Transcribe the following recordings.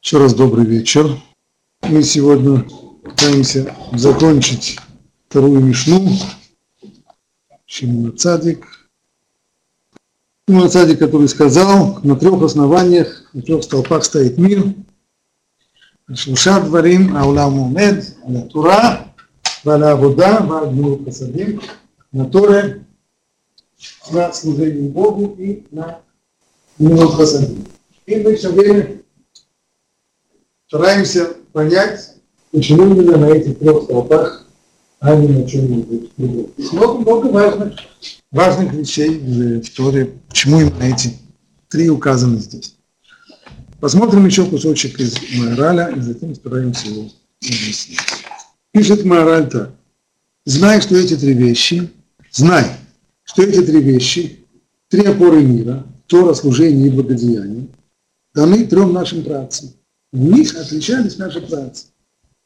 Еще раз добрый вечер. Мы сегодня пытаемся закончить вторую Мишну. Шимона Цадик. Шимона Цадик, который сказал, на трех основаниях, на трех столпах стоит мир. Шлуша дворим, аулам умед, на тура, валя вода, валя пасадим, на торе, на служение Богу и на милу пасадим. И мы все время стараемся понять, почему именно на этих трех столпах, а не на чем-нибудь другом. Много, много важных, важных вещей в Торе, почему именно эти три указаны здесь. Посмотрим еще кусочек из Майораля и затем стараемся его объяснить. Пишет Майораль так. Знай, что эти три вещи, знай, что эти три вещи, три опоры мира, Тора, служение и благодеяние, даны трем нашим працам. В них отличались наши працы.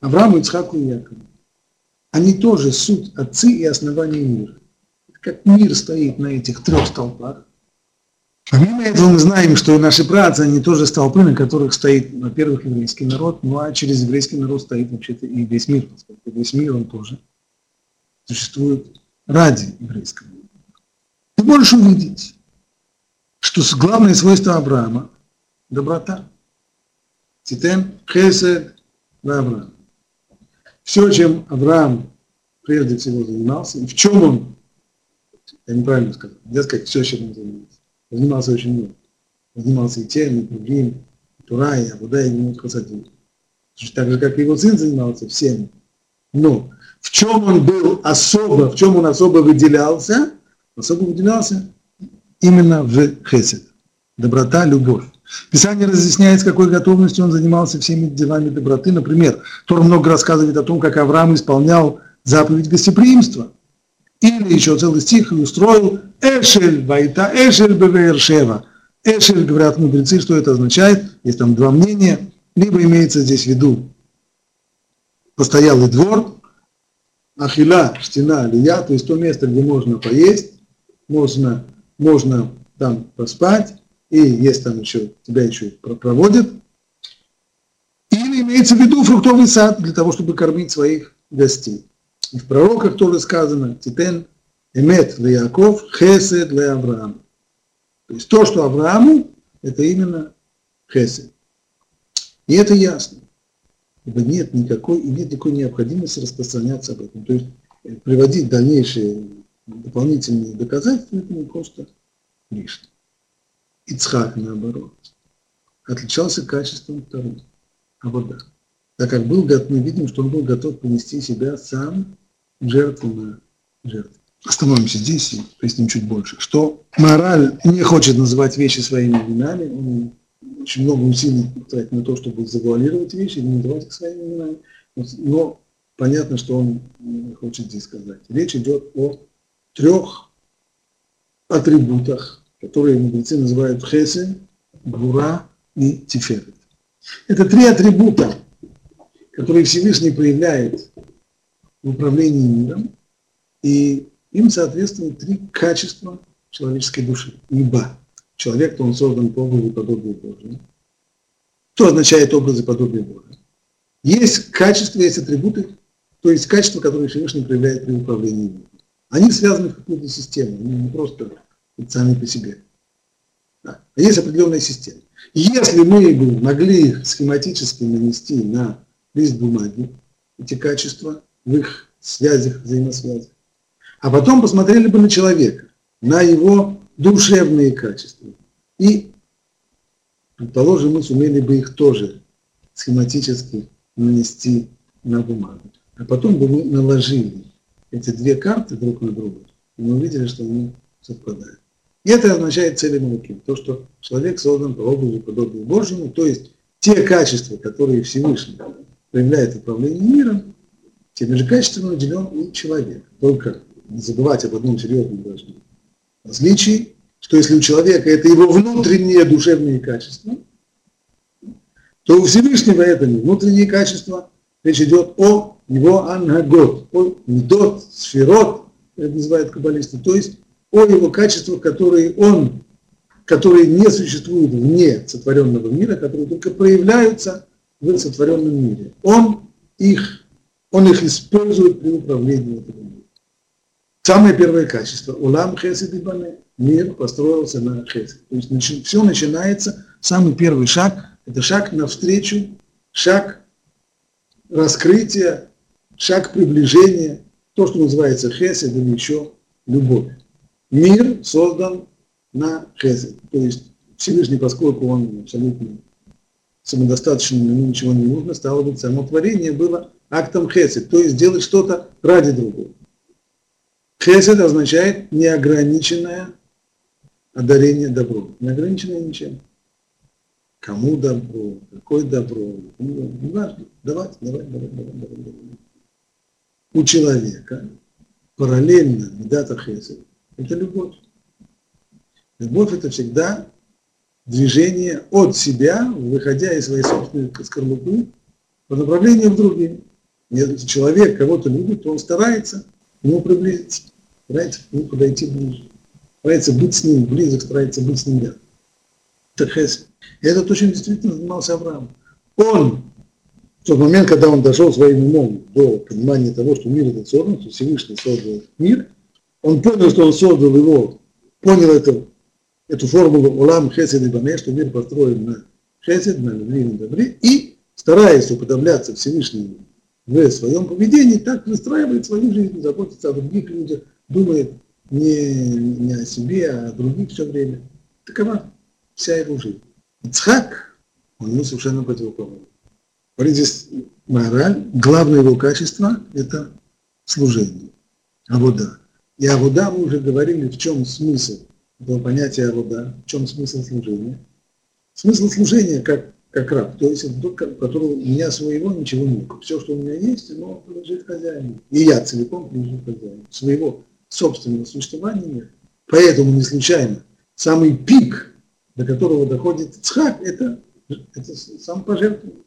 Аврааму, Ицхаку и Якову. Они тоже суть отцы и основания мира. Как мир стоит на этих трех столпах. Помимо этого мы знаем, что и наши працы, они тоже столпы, на которых стоит, во-первых, еврейский народ, ну а через еврейский народ стоит вообще-то и весь мир, поскольку весь мир, он тоже существует ради еврейского народа. Ты можешь увидеть, что главное свойство Авраама – доброта. Титен Хесед Авраам. Все, чем Авраам прежде всего занимался, и в чем он, я неправильно сказал, нельзя сказать, все, чем он занимался. Занимался очень много. Занимался и тем, и другим, и Тура, и Абуда, и Хасадим. Так же, как и его сын занимался всем. Но в чем он был особо, в чем он особо выделялся, особо выделялся именно в Хесед. Доброта, любовь. Писание разъясняет, с какой готовностью он занимался всеми делами доброты. Например, Тор много рассказывает о том, как Авраам исполнял заповедь гостеприимства. Или еще целый стих и устроил Эшель Вайта, Эшель Бевершева. Эшель, говорят мудрецы, что это означает, есть там два мнения. Либо имеется здесь в виду постоялый двор, Ахила, Штина, Лия, то есть то место, где можно поесть, можно, можно там поспать, и есть там еще, тебя еще проводят. Или имеется в виду фруктовый сад для того, чтобы кормить своих гостей. И в пророках тоже сказано, Титен эмет для Яков, хесед для Авраама. То есть то, что Аврааму, это именно хесед. И это ясно. Ибо нет никакой, и нет никакой необходимости распространяться об этом. То есть э, приводить дальнейшие дополнительные доказательства, это не просто лишнее. Ицхак, наоборот, отличался качеством второго, а вода. Так как был, мы видим, что он был готов принести себя сам жертву на жертву. Остановимся здесь и поясним чуть больше, что мораль не хочет называть вещи своими именами, он очень много усилий тратит на то, чтобы завуалировать вещи, не называть их своими именами, но понятно, что он хочет здесь сказать. Речь идет о трех атрибутах которые мудрецы называют хесен, гура и тиферет. Это три атрибута, которые Всевышний проявляет в управлении миром, и им соответствуют три качества человеческой души. Ибо человек, то он создан по образу и подобию Божьему. Что означает образ и подобие Божьего? Есть качества, есть атрибуты, то есть качества, которые Всевышний проявляет при управлении миром. Они связаны в какую-то систему, они не просто сами по себе. Да. Есть определенная система. Если мы бы могли схематически нанести на лист бумаги эти качества в их связях, взаимосвязях, а потом посмотрели бы на человека, на его душевные качества, и, предположим, мы сумели бы их тоже схематически нанести на бумагу. А потом бы мы наложили эти две карты друг на друга, и мы увидели, что они совпадают. И это означает цели Малаким, то, что человек создан по образу и подобию Божьему, то есть те качества, которые Всевышний проявляет в управлении миром, теми же качествами наделен и человек. Только не забывать об одном серьезном должны. Различии, что если у человека это его внутренние душевные качества, то у Всевышнего это не внутренние качества, речь идет о его ангагот, о медот, сферот, это называют каббалисты, то есть о его качествах, которые он которые не существуют вне сотворенного мира, которые только проявляются в сотворенном мире. Он их, он их использует при управлении этим миром. Самое первое качество. Улам хесед и бане. Мир построился на хесед. То есть все начинается, самый первый шаг, это шаг навстречу, шаг раскрытия, шаг приближения, то, что называется хесед или еще любовь. Мир создан на хесед. То есть Всевышний, поскольку он абсолютно самодостаточный, ему ничего не нужно, стало быть, само творение было актом хесед, то есть делать что-то ради другого. Хесед означает неограниченное одарение добром, неограниченное ничем. Кому добро, какое добро, не важно, давать, давать, давать, давать, давать, давать. У человека параллельно медата хесед – это любовь. Любовь – это всегда движение от себя, выходя из своей собственной скорлупы, по направлению к другим. Если человек кого-то любит, то он старается к нему приблизиться, старается к нему подойти ближе, старается быть с ним близок, старается быть с ним рядом. Это хесед. И это очень действительно занимался Авраам. Он, в тот момент, когда он дошел своим умом до понимания того, что мир этот создан, что Всевышний создал мир, он понял, что он создал его, понял это эту формулу Улам Хесед и Бане, что мир построен на Хесед, на любви, на добре, и стараясь уподобляться Всевышнему в своем поведении, так выстраивает свою жизнь, заботится о других людях, думает не, не о себе, а о других все время. Такова вся его жизнь. Ицхак, он ему совершенно противоположен. Говорит здесь мораль, главное его качество – это служение, авода. И авода мы уже говорили, в чем смысл этого понятия Авода, в чем смысл служения? Смысл служения как, как раб, то есть тот, которого у меня своего ничего нет. Все, что у меня есть, оно принадлежит хозяину. И я целиком принадлежу хозяину. Своего собственного существования нет. Поэтому не случайно самый пик, до которого доходит Цхак, это, это самопожертвование.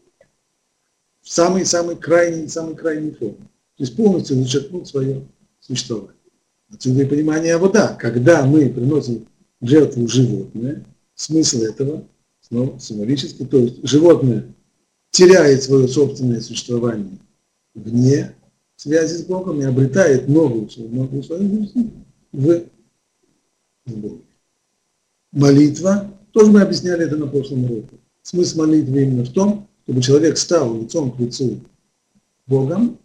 Самый-самый крайний, самый крайний форм. То есть полностью зачеркнуть свое существование. Отсюда и понимание вода. Когда мы приносим жертву животное, смысл этого снова символический, то есть животное теряет свое собственное существование вне связи с Богом и обретает новую, новую свою жизнь в Боге. Молитва, тоже мы объясняли это на прошлом уроке. Смысл молитвы именно в том, чтобы человек стал лицом к лицу Богом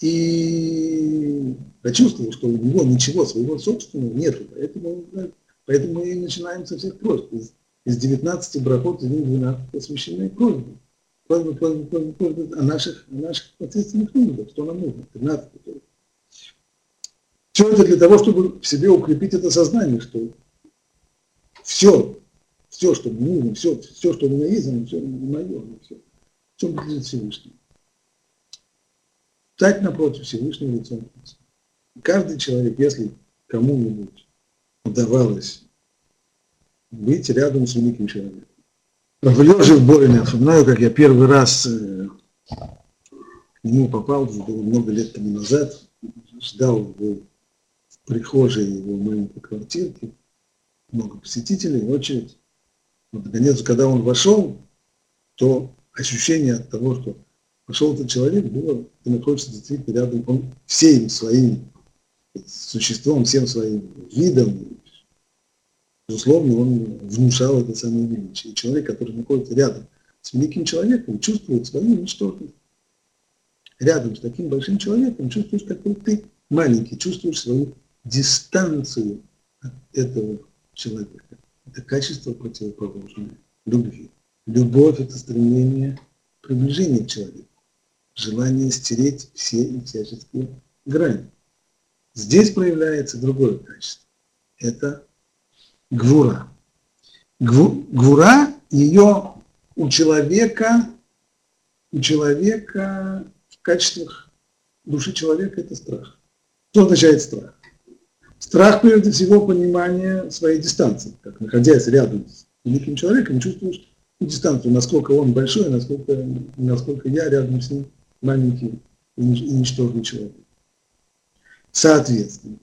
и почувствовал, что у него ничего своего собственного нет. Поэтому, поэтому мы и начинаем со всех просьб. Из, из 19 брахот, из них 12 посвящены просьбе. Просьбы, просьбы, просьбы, просьбы о наших, о наших ответственных нуждах, что нам нужно. 13 Все это для того, чтобы в себе укрепить это сознание, что все, все, что мне нужно, все, все, что у меня есть, оно все мое, все, все принадлежит Всевышнему. Стать напротив Всевышнего лицом к лицу. Каждый человек, если кому-нибудь удавалось быть рядом с великим человеком. В лежа в Борине, вспоминаю, как я первый раз э, к нему попал, было много лет тому назад, ждал в прихожей его маленькой квартирки, много посетителей, очередь. Вот, наконец, когда он вошел, то ощущение от того, что пошел этот человек, было, ты находишься действительно рядом, он всем своим существом, всем своим видом, безусловно, он внушал это самое величие. И человек, который находится рядом с великим человеком, чувствует свою ничтожность. Рядом с таким большим человеком чувствуешь, какой ты маленький, чувствуешь свою дистанцию от этого человека. Это качество противоположное любви. Любовь – это стремление приближения к человеку, желание стереть все и всяческие грани. Здесь проявляется другое качество. Это гвура. Гвура, ее у человека, у человека в качествах души человека это страх. Что означает страх? Страх, прежде всего, понимание своей дистанции. Как находясь рядом с великим человеком, чувствуешь дистанцию, насколько он большой, насколько, насколько я рядом с ним маленький и ничтожный человек. Соответственно,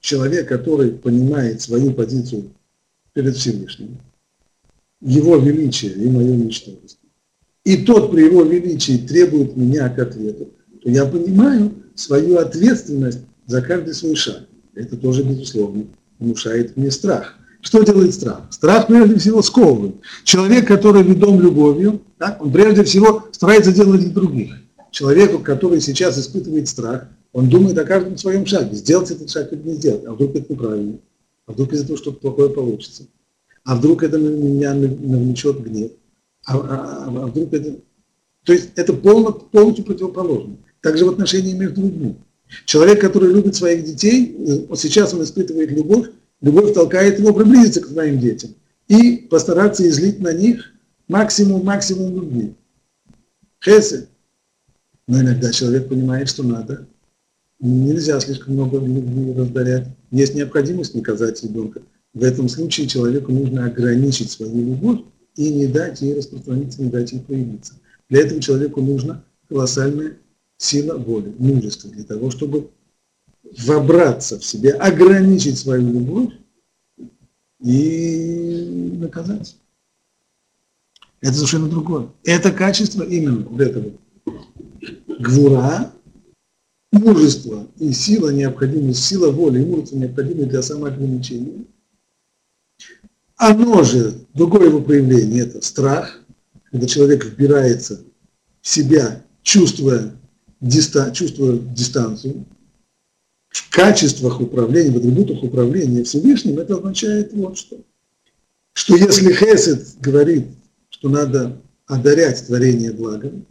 человек, который понимает свою позицию перед Всевышним, его величие и мое ничтожество, и тот при его величии требует меня к ответу, то я понимаю свою ответственность за каждый свой шаг. Это тоже, безусловно, внушает мне страх. Что делает страх? Страх прежде всего сковывает. Человек, который ведом любовью, так, он прежде всего старается делать для других. Человеку, который сейчас испытывает страх, он думает о каждом своем шаге, сделать этот шаг или не сделать, а вдруг это неправильно, а вдруг из-за того что-то плохое получится, а вдруг это на меня навлечет гнев, а, а, а вдруг это... То есть это полностью, полностью противоположно. Также в отношении между людьми. Человек, который любит своих детей, э, сейчас он испытывает любовь, любовь толкает его приблизиться к своим детям и постараться излить на них максимум, максимум любви. Хесы. Но иногда человек понимает, что надо. Нельзя слишком много любви раздарять. Есть необходимость наказать ребенка. В этом случае человеку нужно ограничить свою любовь и не дать ей распространиться, не дать ей проявиться. Для этого человеку нужна колоссальная сила воли, мужество для того, чтобы вобраться в себя, ограничить свою любовь и наказать. Это совершенно другое. Это качество именно вот этого гвура, мужество и сила необходимая, сила воли и мужество необходимые для самоограничения. Оно же, другое его проявление, это страх, когда человек вбирается в себя, чувствуя диста, чувствуя дистанцию, в качествах управления, в атрибутах управления Всевышним, это означает вот что. Что если Хесед говорит, что надо одарять творение благом,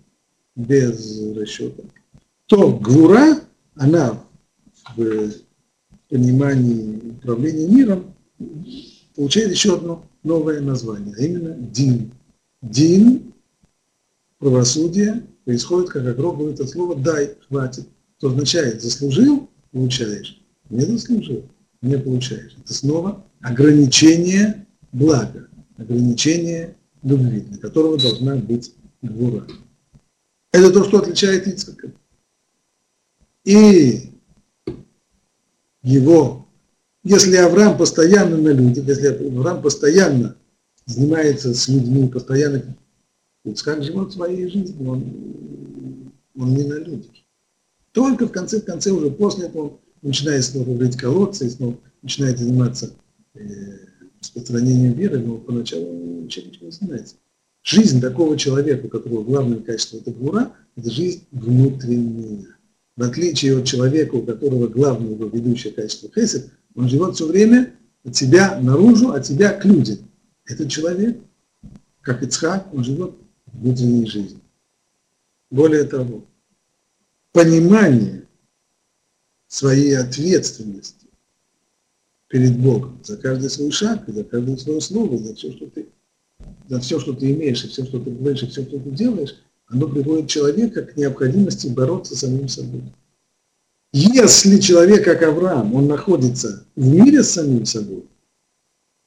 без расчета, то Гвура, она в понимании управления миром получает еще одно новое название, а именно Дин. Дин, правосудие, происходит, как Агро это слово «дай», «хватит», что означает «заслужил» – получаешь, не заслужил – не получаешь. Это снова ограничение блага, ограничение любви, для которого должна быть гвура. Это то, что отличает Ицхака. И его, если Авраам постоянно на людях, если Авраам постоянно занимается с людьми, постоянно Ицхак живет своей жизнью, он, он не на людях. Только в конце в конце, уже после этого он начинает снова рыть колодцы, и снова начинает заниматься э, распространением веры, но поначалу он ничем не занимается. Жизнь такого человека, у которого главное качество – это гура, это жизнь внутренняя. В отличие от человека, у которого главное его ведущее качество хесед, он живет все время от себя наружу, от себя к людям. Этот человек, как Ицхак, он живет внутренней жизни. Более того, понимание своей ответственности перед Богом за каждый свой шаг, за каждое свое слово, за все, что ты, за все, что ты имеешь, и все, что ты говоришь, и все, что ты делаешь, оно приводит человека к необходимости бороться с самим собой. Если человек, как Авраам, он находится в мире с самим собой,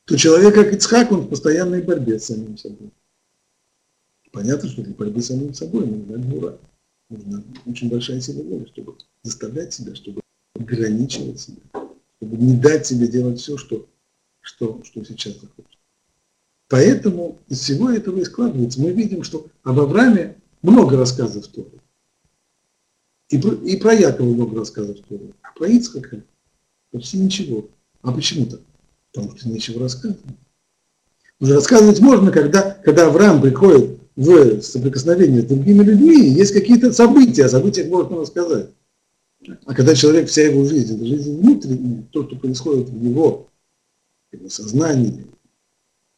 то человек, как Ицхак, он в постоянной борьбе с самим собой. Понятно, что для борьбы с самим собой нужна гура. Нужна очень большая сила воли, чтобы заставлять себя, чтобы ограничивать себя, чтобы не дать себе делать все, что, что, что сейчас захочет. Поэтому из всего этого и складывается. Мы видим, что об Аврааме много рассказов в Торе. И про, и про Якова много рассказов в Торе. А про Ицхака почти ничего. А почему то Потому что нечего рассказывать. Уже рассказывать можно, когда, когда Авраам приходит в соприкосновение с другими людьми, есть какие-то события, о событиях можно рассказать. А когда человек, вся его жизнь, жизнь внутренняя, то, что происходит в его, в его сознании,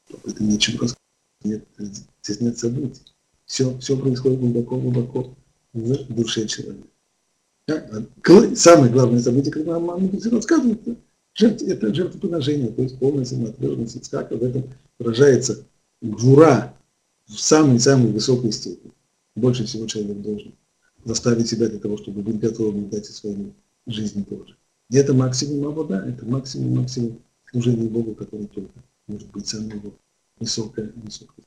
то это нечем рассказать. Нет, здесь нет событий. Все, все происходит глубоко-глубоко в душе человека. Самое главное событие, когда нам мудрецы рассказывают, это, это жертвоприношение, то есть полная самоотверженность Ицхака, в этом выражается гвура, в самой-самой высокой степени. Больше всего человек должен заставить себя для того, чтобы быть готовым дать и свою жизнь тоже. И это максимум обода, это максимум, максимум служения Богу, который только может быть самое его высокое, высокое.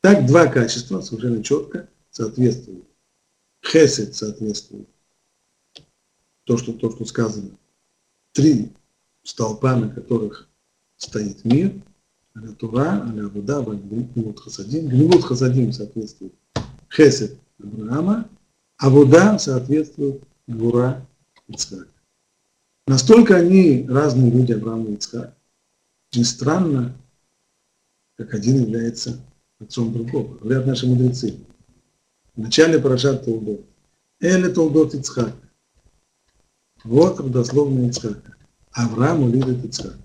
Так два качества совершенно четко соответствуют. Хесед соответствует то, что, то, что сказано. Три столпа, на которых стоит мир, аля Тура, аля Авуда, Гмилут Хасадим. Гмилут Хасадим соответствует Хесед Авраама, а Вода соответствует Гура Ицхака. Настолько они разные люди, Авраам и Ицхак. Очень странно, как один является отцом другого. Говорят наши мудрецы. В начале Парашат Толдот. Эле Толдот Ицхак. Вот родословный Ицхака. Авраам увидит Ицхак.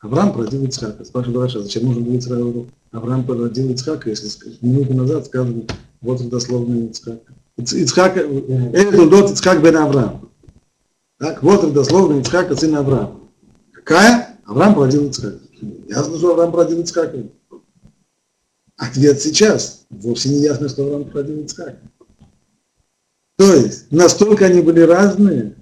Авраам породил Ицхака. Спрашивает Раша, зачем нужно было Ицхаку? Авраам породил Ицхака, если минуту назад сказано, вот родословный Ицхака. Ицхак, это Толдот Ицхак бен Авраам. Так, вот родословный Ицхака, сына Авраама. Какая? Авраам породил Ицхака. Ясно, что Авраам породил Ицхака. Ответ сейчас. Вовсе не ясно, что Авраам породил Ицхака. То есть, настолько они были разные,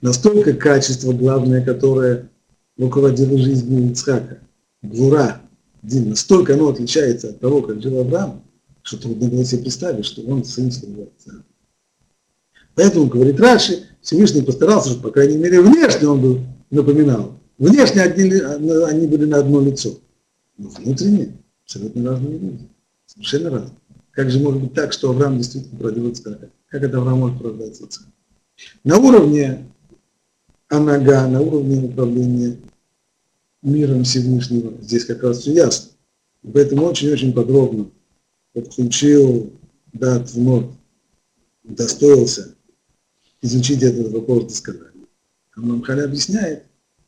настолько качество главное, которое руководило жизнью Ицхака, Гвура, Дин, настолько оно отличается от того, как жил Авраам, что трудно было себе представить, что он сын своего отца. Поэтому, говорит Раши, Всевышний постарался, чтобы, по крайней мере, внешне он был, напоминал. Внешне одни, они были на одно лицо. Но внутренне абсолютно разные люди. Совершенно разные. Как же может быть так, что Авраам действительно породил Ицхака? Как это Авраам может порождать Ицхака? На уровне Анага, на уровне управления миром Всевышнего, здесь как раз все ясно. Поэтому очень-очень подробно подключил дат вновь, достоился изучить этот вопрос досконально. Амнамхаля объясняет,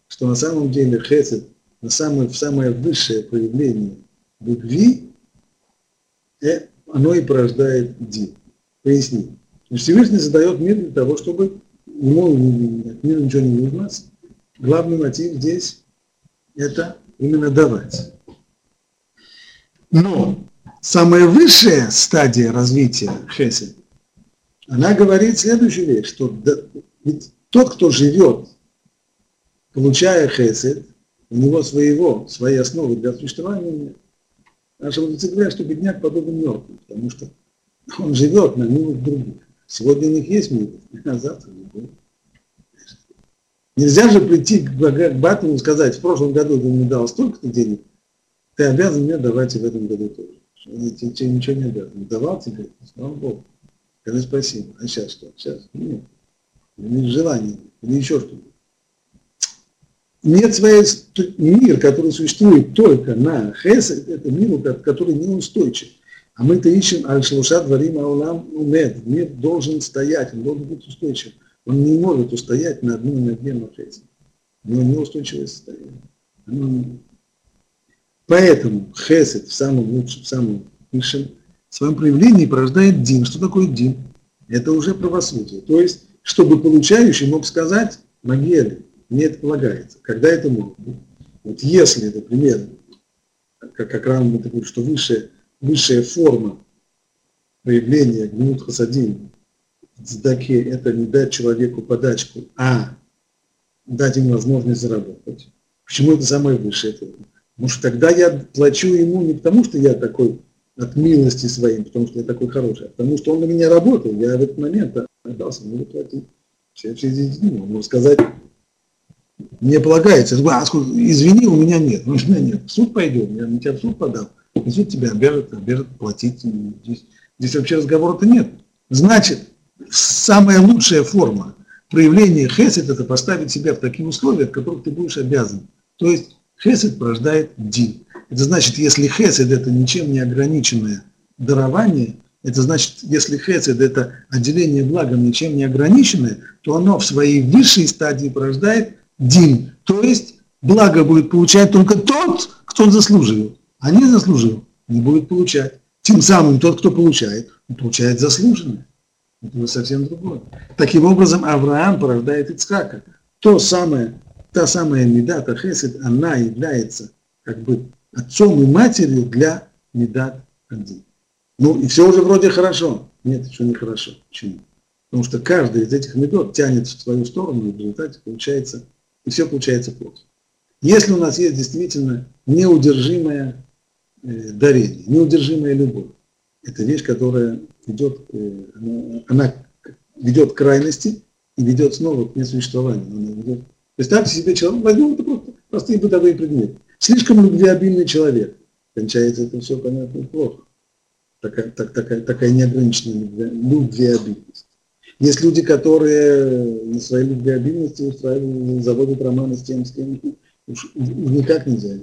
что на самом деле хесед, на самое, самое высшее проявление любви, э, оно и порождает дин. Поясни. Всевышний задает мир для того, чтобы ему от мира ничего не нужно. Главный мотив здесь – это именно давать. Но самая высшая стадия развития хесед она говорит следующую вещь, что тот, кто живет, получая хесед, у него своего, своей основы для существования нет. Мудрецы говорят, что бедняк подобен мертвым, потому что он живет на милых других. Сегодня у них есть милость, а завтра не будет. Нельзя же прийти к Батому и сказать, в прошлом году ты мне дал столько-то денег, ты обязан мне давать и в этом году тоже. Я тебе ничего не обязан. Давал тебе, слава Богу. Скажи спасибо. А сейчас что? Сейчас? Нет. Нет желания. Или еще что-то. Нет своей, мир, который существует только на Хесед, это мир, который неустойчив. А мы-то ищем Аль-Шлуша Дворим Аулам Умед. Мир должен стоять, он должен быть устойчив. Он не может устоять на одной ноге на Хесед. Него неустойчивое состояние. Поэтому Хесед в самом лучшем, в самом высшем в своем проявлении порождает Дин. Что такое Дин? Это уже правосудие. То есть, чтобы получающий мог сказать, Магели, мне это полагается. Когда это быть? Вот если, например, как, как Рамбам говорит, что высшая, высшая форма проявления гнут хасадин в цдаке – это не дать человеку подачку, а дать ему возможность заработать. Почему это самое высшее? Потому что тогда я плачу ему не потому, что я такой от милости своим, потому что я такой хороший, а потому что он на меня работал, я в этот момент отдался, ему платить. Все, все дни, он может сказать, мне полагается, а, извини, у меня нет, у меня нет, в суд пойдем, я на тебя в суд подал, и суд тебя обяжет, обяжет платить, здесь, здесь вообще разговора-то нет. Значит, самая лучшая форма проявления хесед – это поставить себя в такие условия, в которых ты будешь обязан. То есть хесед порождает дин. Это значит, если хесед – это ничем не ограниченное дарование, это значит, если хесед – это отделение благом ничем не ограниченное, то оно в своей высшей стадии порождает дин. То есть благо будет получать только тот, кто заслужил, а не заслужил, не будет получать. Тем самым тот, кто получает, он получает заслуженное. Это совсем другое. Таким образом, Авраам порождает Ицхака. То самое, та самая меда, та хесед, она является как бы отцом и матерью для Медат Адин. Ну, и все уже вроде хорошо. Нет, еще не хорошо. Почему? Потому что каждый из этих медот тянет в свою сторону, и в результате получается, и все получается плохо. Если у нас есть действительно неудержимое э, дарение, неудержимая любовь, это вещь, которая ведет, э, она, ведет к крайности и ведет снова к несуществованию. Представьте себе человека, возьмем это просто простые бытовые предметы. Слишком любвеобильный человек. Кончается это все, понятно, плохо. Такая, так, такая, такая неограниченная любвеобильность. Есть люди, которые на своей любвеобильности устраивают, заводят романы с тем, с кем уж никак нельзя.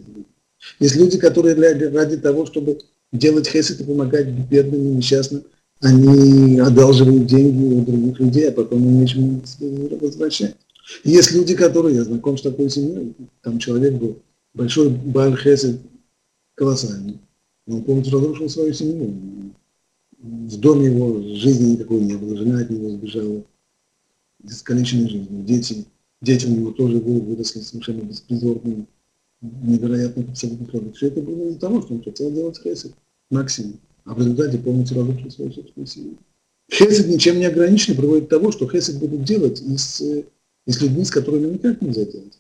Есть люди, которые ради того, чтобы делать хесед и помогать бедным и несчастным, они одалживают деньги у других людей, а потом им нечем возвращать. Есть люди, которые, я знаком с такой семьей, там человек был, большой Баль Хесед, колоссальный, он полностью разрушил свою семью. В доме его жизни никакой не было, жена от него сбежала, искалеченной жизнью, дети, дети у него тоже выросли совершенно беспризорными, невероятных абсолютных родов. Все это было из-за того, что он хотел делать хесед максимум а в результате полностью разрушил свою собственную семью. Хесед ничем не ограничен приводит к тому, что Хесед будут делать и с, с людьми, с которыми никак нельзя делать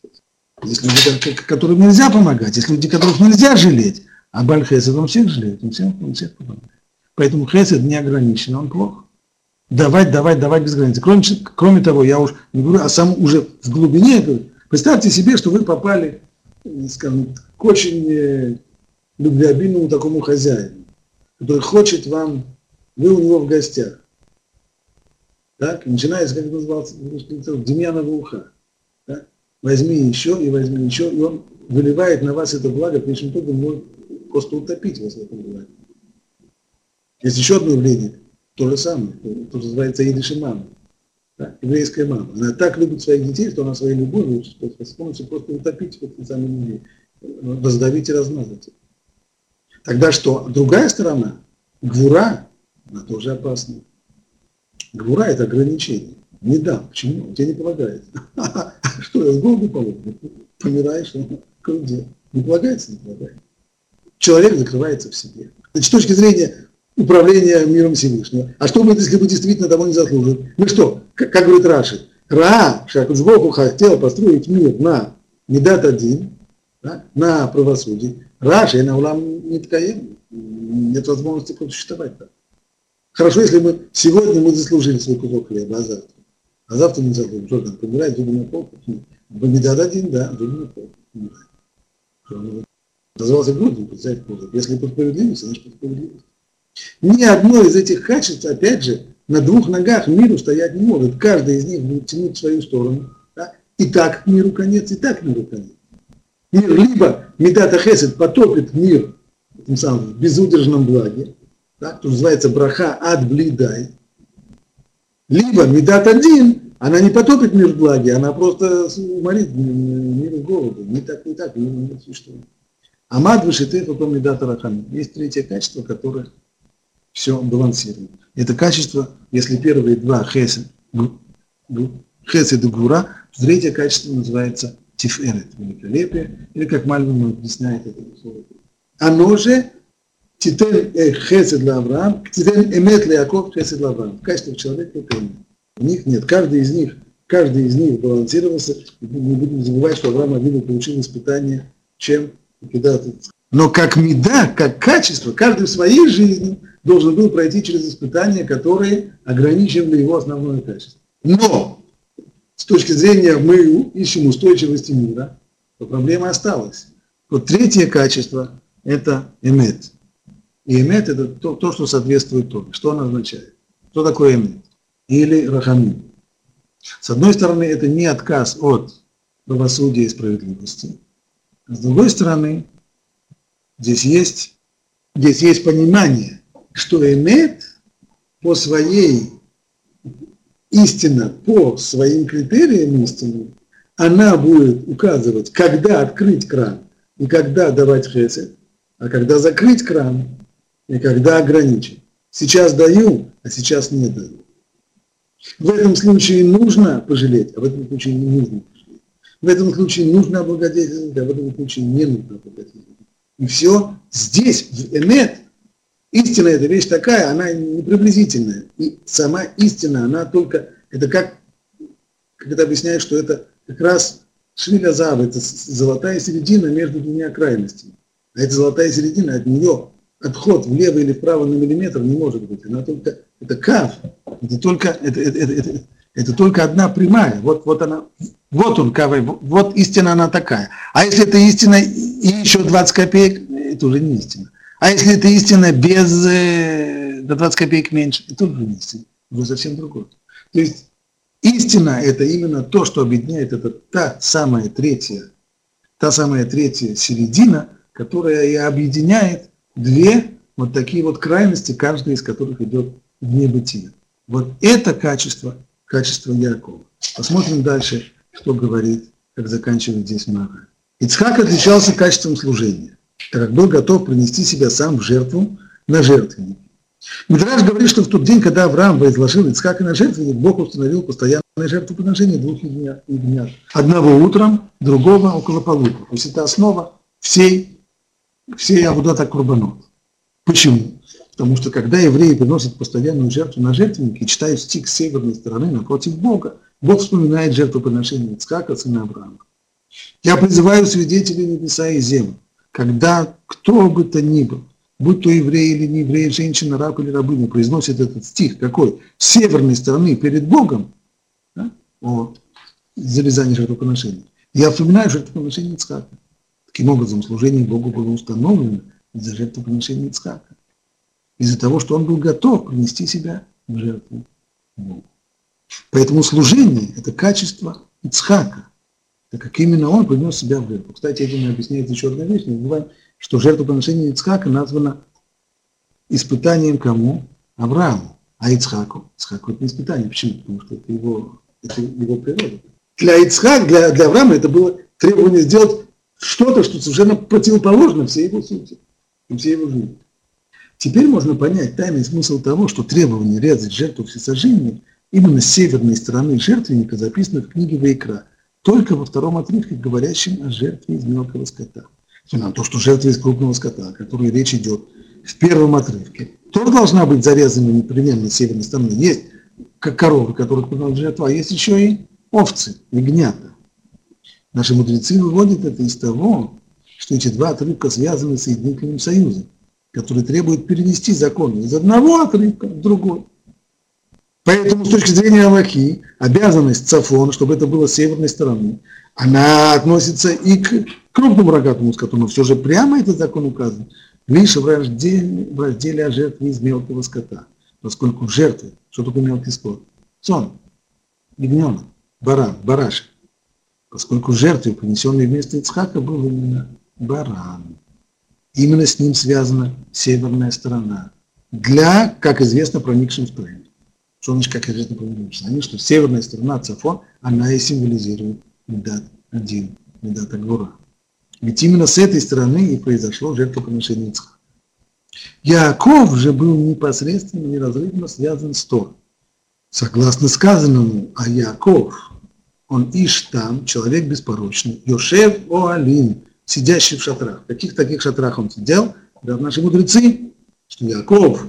Есть люди, которым нельзя помогать, есть люди, которых нельзя жалеть, а Баль Хесед, он всех жалеет, он всех, он всех помогает. Поэтому Хесед не ограничен, он плох. Давать, давать, давать без границы. Кроме, кроме того, я уж не говорю, а сам уже в глубине этого, представьте себе, что вы попали, скажем, к очень э, любвеобильному такому хозяину который хочет вам, вы у него в гостях. Так, начинается, как это назывался, Демьянова уха. Так? Возьми еще и возьми еще, и он выливает на вас это благо, конечном итоге может просто утопить вас в этом благе. Есть еще одно явление, то же самое, то, что называется идиши мама, да, еврейская мама. Она так любит своих детей, что она своей любовью способна просто утопить этих самых людей, раздавить и размазать. Тогда что? Другая сторона, гвура, она тоже опасна. Гвура – это ограничение. Не дам. Почему? Тебе не полагает. Что, я с голоду помогу? Помираешь, где? Не полагается? Не полагается. Человек закрывается в себе. Значит, с точки зрения управления миром Всевышнего. А что будет, если бы действительно того не заслужит? Ну что, как, как говорит Раши, Ра, Шакуджбоху хотел построить мир на Медат один, да, на правосудии, Раши на улам не ткаем, нет возможности просуществовать так. Хорошо, если мы сегодня мы заслужили свой кусок хлеба, а завтра? А завтра не заслужим. Что там, помирать зубы на пол? Бамидад один, да, зубы на пол. Назывался грудью, представьте, если по справедливости, значит по справедливости. Ни одно из этих качеств, опять же, на двух ногах миру стоять не может. Каждый из них будет тянуть в свою сторону. Да? И так миру конец, и так миру конец мир либо Медата Хесед потопит мир тем самым безудержном благе, да, что называется браха ад блидай, либо Медат один, она не потопит мир в благе, она просто уморит мир в голоду. Не так, не так, мир не существует. Амад вышиты, потом Медата Рахами. Есть третье качество, которое все балансирует. Это качество, если первые два хесед, хесед и гура, третье качество называется тиферет, великолепие, или как Мальвин объясняет это слово. Оно же титен э, хесед для Авраам, титен эмет для Яков хесед для Авраам. В качестве человека это нет. У них нет. Каждый из них, каждый из них балансировался. Не будем забывать, что Авраам Авину получил испытание, чем когда но как меда, как качество, каждый в своей жизни должен был пройти через испытания, которые ограничивали его основное качество. Но с точки зрения мы ищем устойчивости мира, то проблема осталась. Вот третье качество – это эмет. И эмет – это то, то, что соответствует Торе. Что оно означает? Что такое эмет? Или рахамин? С одной стороны, это не отказ от правосудия и справедливости. А с другой стороны, здесь есть, здесь есть понимание, что эмет по своей истина по своим критериям истины, она будет указывать, когда открыть кран и когда давать хесед, а когда закрыть кран и когда ограничить. Сейчас даю, а сейчас не даю. В этом случае нужно пожалеть, а в этом случае не нужно пожалеть. В этом случае нужно облагодетельствовать, а в этом случае не нужно облагодетельствовать. И все здесь, в Эмет, Истина – это вещь такая, она не приблизительная. И сама истина, она только, это как, это объясняет, что это как раз швиля зава, это золотая середина между двумя крайностями. А эта золотая середина, от нее отход влево или вправо на миллиметр не может быть. Она только, это кав, это только, это, это, это, это, это только одна прямая. Вот, вот она, вот он, кавай, вот истина она такая. А если это истина и еще 20 копеек, это уже не истина. А если это истина без э, до 20 копеек меньше, это уже не истина. Уже совсем другое. То есть истина это именно то, что объединяет, это та самая третья, та самая третья середина, которая и объединяет две вот такие вот крайности, каждая из которых идет в небытие. Вот это качество качество Якова. Посмотрим дальше, что говорит, как заканчивает здесь Мара. Ицхак отличался качеством служения, так как был готов принести себя сам в жертву на жертвенник. Мидраж говорит, что в тот день, когда Авраам возложил Ицхака на жертвенник, Бог установил постоянное жертвоприношение двух ягнят. Одного утром, другого около полудня. То есть это основа всей, всей Авудата Курбанот. Почему? Потому что когда евреи приносят постоянную жертву на жертвенник и читают стих с северной стороны напротив Бога, Бог вспоминает жертвоприношение Ицкака, сына Авраама. Я призываю свидетелей небеса и земли, когда кто бы то ни был, будь то еврей или не еврей, женщина, раб или рабыня, произносит этот стих какой? С северной стороны перед Богом да, о зарезании жертвоприношения. Я вспоминаю жертвоприношение Ицхака. Таким образом, служение Богу было установлено из-за жертвоприношения Ицхака из-за того, что он был готов принести себя в жертву Богу. Поэтому служение – это качество Ицхака, так как именно он принес себя в жертву. Кстати, этим объясняется еще одна вещь. Не забываем, что жертвоприношение Ицхака названо испытанием кому? Аврааму. А Ицхаку? Ицхаку это не испытание. Почему? Потому что это его, это его природа. Для Ицхака, для, для Авраама это было требование сделать что-то, что совершенно противоположно всей его сути, всей его жизни. Теперь можно понять тайный смысл того, что требование резать жертву всесожжения именно с северной стороны жертвенника записано в книге Вайкра, только во втором отрывке, говорящем о жертве из мелкого скота. То, что жертва из крупного скота, о которой речь идет в первом отрывке, тоже должна быть зарезана непременно с северной стороны. Есть как коровы, которых приносят жертва, а есть еще и овцы, ягнята. Наши мудрецы выводят это из того, что эти два отрывка связаны соединительным союзом который требует перенести закон из одного отрывка в другой. Поэтому с точки зрения Аллахи, обязанность Цафона, чтобы это было с северной стороны, она относится и к крупному рогатому скоту, но все же прямо этот закон указан, лишь в разделе, в разделе о жертве из мелкого скота, поскольку в жертве, что такое мелкий скот? Сон, ягненок, баран, барашек, поскольку в жертве, принесенной вместо Ицхака, был именно баран. Именно с ним связана северная сторона. Для, как известно, проникшим в Тойм. Значит, как известно, проникшим? Они, что северная сторона Цафон, она и символизирует Медат один, Медат Агвура. Ведь именно с этой стороны и произошло жертвоприношение Ицхака. Яков же был непосредственно, неразрывно связан с Тором. Согласно сказанному о Яков, он Иштам, человек беспорочный, Йошев Оалим, сидящий в шатрах. В каких таких шатрах он сидел? Да, наши мудрецы, что Яков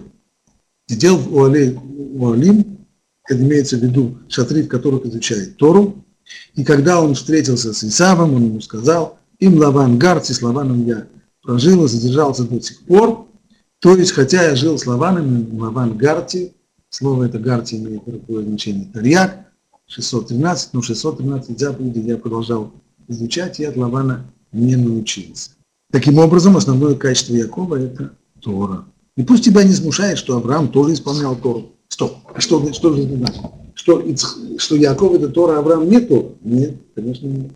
сидел в Уалим, это имеется в виду шатры, в которых изучает Тору, и когда он встретился с Исавом, он ему сказал, им Лаван Гарти, с Лаваном я прожил и задержался до сих пор, то есть, хотя я жил с Лаваном, Лаван Гарти, слово это Гарти имеет такое значение, Тарьяк, 613, но 613 заповедей я продолжал изучать, и от Лавана не научился. Таким образом, основное качество Якова – это Тора. И пусть тебя не смущает, что Авраам тоже исполнял Тору. Стоп. А что, что же это значит? Что, что Яков – это Тора, а Авраам не Тора? Нет, конечно, нет.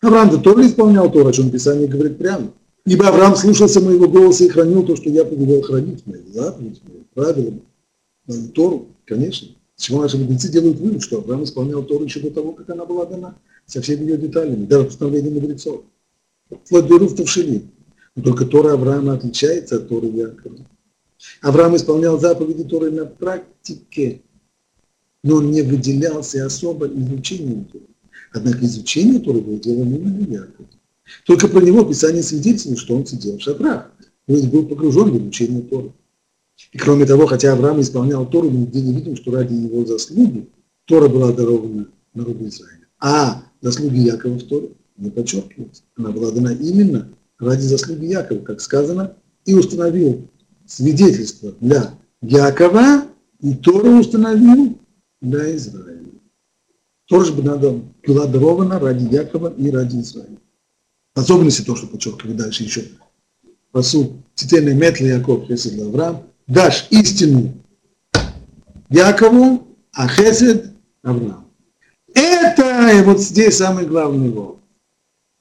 Авраам-то тоже исполнял Тору, о чем Писание говорит прямо. Ибо Авраам слушался моего голоса и хранил то, что я повелел хранить, мои заповеди, мои правила, мою Тору, конечно. С чего наши мудрецы делают вывод, что Авраам исполнял Тору еще до того, как она была дана, со всеми ее деталями, даже постановлением мудрецов вплоть до Руф Тавшилим. Но только Тора Авраама отличается от Торы Якова. Авраам исполнял заповеди Торы на практике, но он не выделялся особо изучением Торы. Однако изучение Торы было делом именно Якова. Только про него Писание свидетельствует, что он сидел в шатрах, есть был погружен в изучение Торы. И кроме того, хотя Авраам исполнял Тору, мы нигде не видим, что ради его заслуги Тора была дарована народу Израиля. А заслуги Якова в Торе не подчеркивается. Она была дана именно ради заслуги Якова, как сказано, и установил свидетельство для Якова, и Тору установил для Израиля. тоже бы надо была дарована ради Якова и ради Израиля. Особенности то, что подчеркивает дальше еще. Посуд Тительный Метли Яков Хесед Авраам. Дашь истину Якову, а Хесед Авраам. Это, и вот здесь самый главный вывод.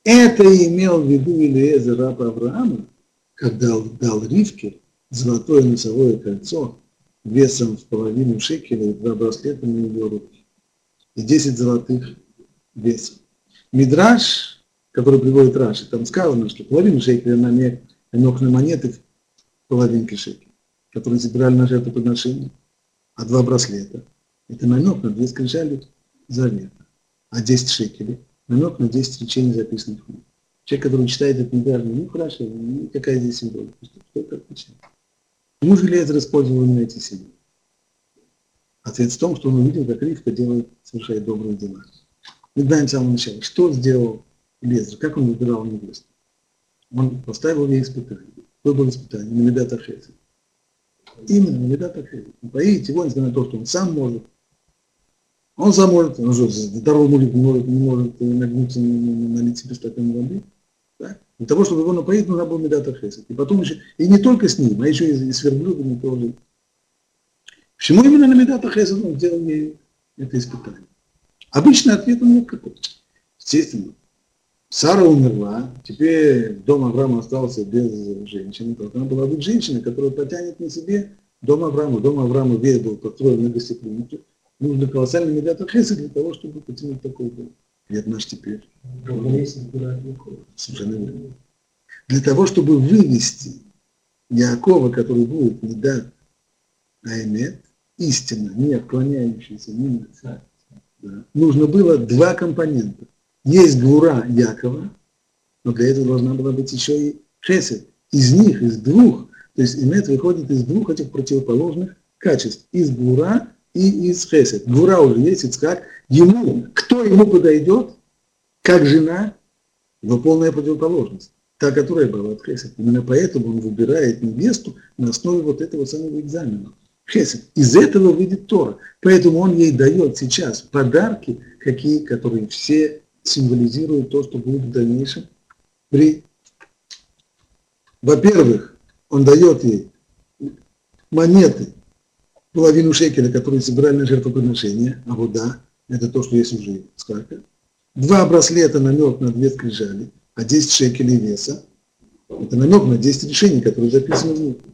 Это имел в виду Илиезер раб Авраама, когда дал Ривке золотое носовое кольцо весом в половину шекеля и два браслета на ее руки. И 10 золотых весов. Мидраж, который приводит Раши, там сказано, что половину шекеля намек, намек на монеты в половинке шекеля, которые забирали на жертвоприношение, а два браслета. Это намек на две скрижали завета. А 10 шекелей намек на 10 речений, записанных в книге. Человек, который читает это неверно, ну хорошо, ну, какая здесь символика, что, что это отвечает. Почему же Лезер использовал именно эти символы? Ответ в том, что он увидел, как Ривка делает, совершает добрые дела. Мы знаем с самого начала, что сделал Лезер, как он выбирал невесту. Он поставил ей испытание. Какое было испытание? На Медат Ахесед. Именно на Медат Ахесед. Поить его, несмотря на то, что он сам может. Он сам может, он же здоровый мужик может, не может нагнуться, налить себе стакан воды. Да? Для того, чтобы его напоить, нужно было Медат Ахесед. И потом еще, и не только с ним, а еще и, с верблюдами тоже Почему именно на Медата Хесед он сделал ей это испытание? Обычный ответ он нет какой. Естественно, Сара умерла, теперь дом Авраама остался без женщины, должна была быть женщина, которая потянет на себе дом Авраама. Дом Авраама весь был построен на гостеприимстве. Нужно колоссальный медиатор Хесед для того, чтобы потянуть дом. И это наш теперь. Совершенно верно. Для того, чтобы вывести Якова, который будет медат Аймет, истина, не отклоняющаяся ни на да, нужно было два компонента. Есть гура Якова, но для этого должна была быть еще и хесед. Из них, из двух, то есть имет выходит из двух этих противоположных качеств. Из гура и из хесед. Гура уже есть, Ицкак. Ему, кто ему подойдет, как жена, его полная противоположность. Та, которая была от хесед. Именно поэтому он выбирает невесту на основе вот этого самого экзамена. Хесед. Из этого выйдет Тора. Поэтому он ей дает сейчас подарки, какие, которые все символизируют то, что будет в дальнейшем. При... Во-первых, он дает ей монеты, половину шекеля, которые собирали на жертвоприношение, а вот да, это то, что есть уже сколько. Два браслета намек на две скрижали, а 10 шекелей веса. Это намек на 10 решений, которые записаны внутри.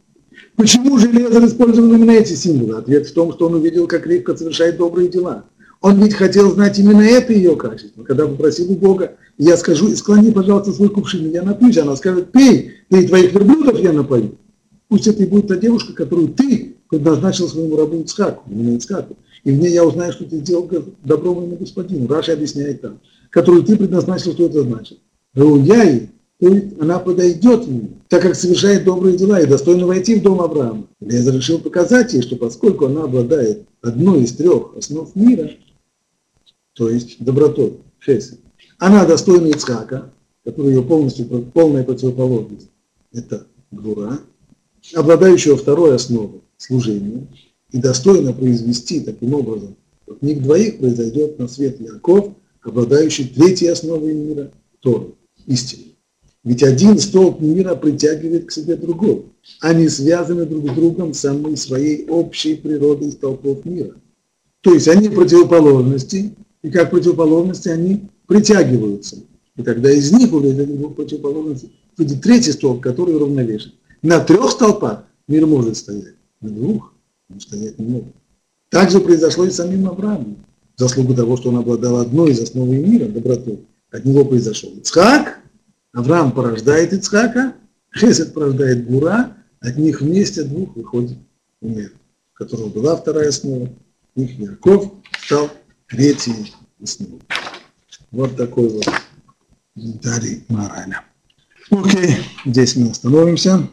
Почему же Лезер использовал именно эти символы? Ответ в том, что он увидел, как Ривка совершает добрые дела. Он ведь хотел знать именно это ее качество. Когда попросил у Бога, я скажу, склони, пожалуйста, свой кувшин, я напьюсь. Она скажет, пей, ты твоих верблюдов я напою. Пусть это и будет та девушка, которую ты предназначил своему рабу Ицхаку, именно Ицхаку. И в ней я узнаю, что ты сделал добро моему господину. Раша объясняет там. Которую ты предназначил, что это значит. Рауяй то есть она подойдет ему, так как совершает добрые дела и достойно войти в дом Авраама. Я решил показать ей, что поскольку она обладает одной из трех основ мира, то есть добротой, хесед, она достойна Ицхака, который ее полностью, полная противоположность, это Гура, обладающего второй основой служения, и достойно произвести таким образом, от них двоих произойдет на свет Яков, обладающий третьей основой мира, Торы, истиной. Ведь один столб мира притягивает к себе другой. Они связаны друг с другом самой своей общей природой столпов мира. То есть они противоположности, и как противоположности они притягиваются. И тогда из них уже этих двух противоположностей выйдет третий столб, который уравновешен. На трех столпах мир может стоять, на двух он стоять не может. Так же произошло и с самим Авраамом. В заслугу того, что он обладал одной из основ мира, добротой, от него произошел Ицхак, Авраам порождает Ицхака, Хесед порождает Гура, от них вместе двух выходит мир, у которого была вторая основа, их Яков стал третьей основой. Вот такой вот комментарий морали. Окей, здесь мы остановимся.